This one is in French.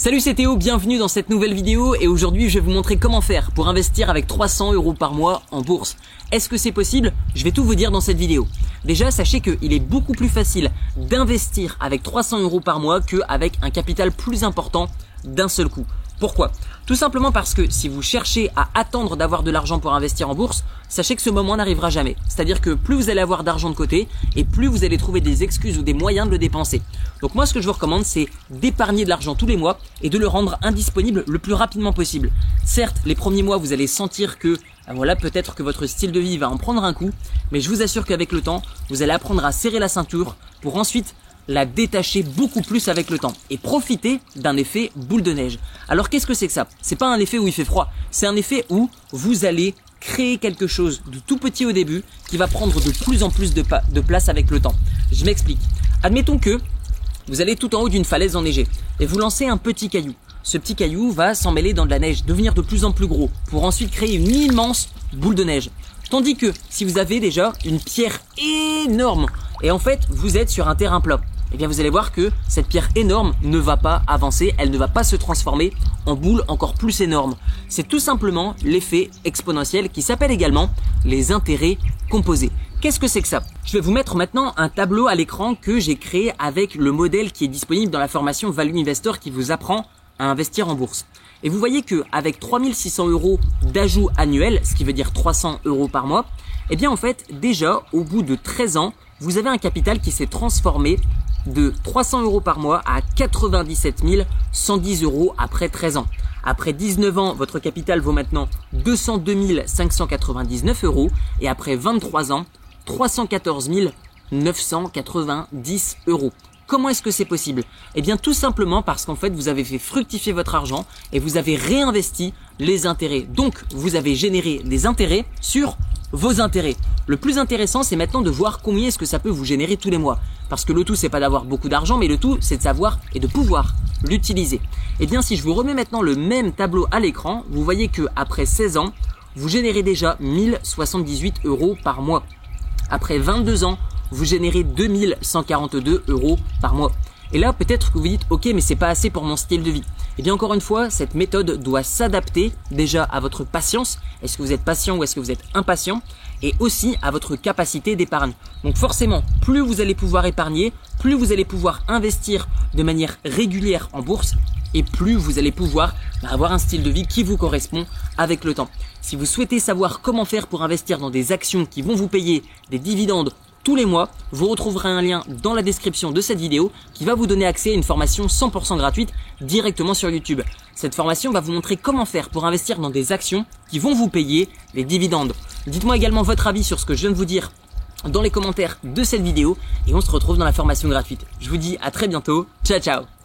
Salut c'est Théo, bienvenue dans cette nouvelle vidéo et aujourd'hui je vais vous montrer comment faire pour investir avec 300 euros par mois en bourse. Est-ce que c'est possible? Je vais tout vous dire dans cette vidéo. Déjà sachez qu'il est beaucoup plus facile d'investir avec 300 euros par mois qu'avec un capital plus important d'un seul coup. Pourquoi? Tout simplement parce que si vous cherchez à attendre d'avoir de l'argent pour investir en bourse, sachez que ce moment n'arrivera jamais. C'est-à-dire que plus vous allez avoir d'argent de côté et plus vous allez trouver des excuses ou des moyens de le dépenser. Donc moi ce que je vous recommande c'est d'épargner de l'argent tous les mois et de le rendre indisponible le plus rapidement possible. Certes, les premiers mois vous allez sentir que ah, voilà, peut-être que votre style de vie va en prendre un coup, mais je vous assure qu'avec le temps, vous allez apprendre à serrer la ceinture pour ensuite la détacher beaucoup plus avec le temps et profiter d'un effet boule de neige. Alors qu'est-ce que c'est que ça? C'est pas un effet où il fait froid, c'est un effet où vous allez créer quelque chose de tout petit au début qui va prendre de plus en plus de, place avec le temps. Je m'explique. Admettons que vous allez tout en haut d'une falaise enneigée et vous lancez un petit caillou. Ce petit caillou va s'emmêler dans de la neige, devenir de plus en plus gros pour ensuite créer une immense boule de neige. Tandis que si vous avez déjà une pierre énorme et en fait vous êtes sur un terrain plat, eh bien vous allez voir que cette pierre énorme ne va pas avancer, elle ne va pas se transformer en boule encore plus énorme. C'est tout simplement l'effet exponentiel qui s'appelle également les intérêts composés. Qu'est-ce que c'est que ça? Je vais vous mettre maintenant un tableau à l'écran que j'ai créé avec le modèle qui est disponible dans la formation Value Investor qui vous apprend à investir en bourse. Et vous voyez que avec 3600 euros d'ajout annuel, ce qui veut dire 300 euros par mois, eh bien en fait déjà au bout de 13 ans, vous avez un capital qui s'est transformé de 300 euros par mois à 97 110 euros après 13 ans. Après 19 ans, votre capital vaut maintenant 202 599 euros et après 23 ans, 314 990 euros. Comment est-ce que c'est possible? Eh bien tout simplement parce qu'en fait vous avez fait fructifier votre argent et vous avez réinvesti les intérêts. Donc vous avez généré des intérêts sur vos intérêts. Le plus intéressant, c'est maintenant de voir combien est-ce que ça peut vous générer tous les mois. Parce que le tout, c'est pas d'avoir beaucoup d'argent, mais le tout, c'est de savoir et de pouvoir l'utiliser. Et eh bien, si je vous remets maintenant le même tableau à l'écran, vous voyez que après 16 ans, vous générez déjà 1078 euros par mois. Après 22 ans, vous générez 2142 euros par mois. Et là, peut-être que vous dites, ok, mais c'est pas assez pour mon style de vie. Et eh bien encore une fois, cette méthode doit s'adapter déjà à votre patience. Est-ce que vous êtes patient ou est-ce que vous êtes impatient? Et aussi à votre capacité d'épargne. Donc forcément, plus vous allez pouvoir épargner, plus vous allez pouvoir investir de manière régulière en bourse et plus vous allez pouvoir bah, avoir un style de vie qui vous correspond avec le temps. Si vous souhaitez savoir comment faire pour investir dans des actions qui vont vous payer des dividendes tous les mois, vous retrouverez un lien dans la description de cette vidéo qui va vous donner accès à une formation 100% gratuite directement sur YouTube. Cette formation va vous montrer comment faire pour investir dans des actions qui vont vous payer les dividendes. Dites-moi également votre avis sur ce que je viens de vous dire dans les commentaires de cette vidéo et on se retrouve dans la formation gratuite. Je vous dis à très bientôt. Ciao ciao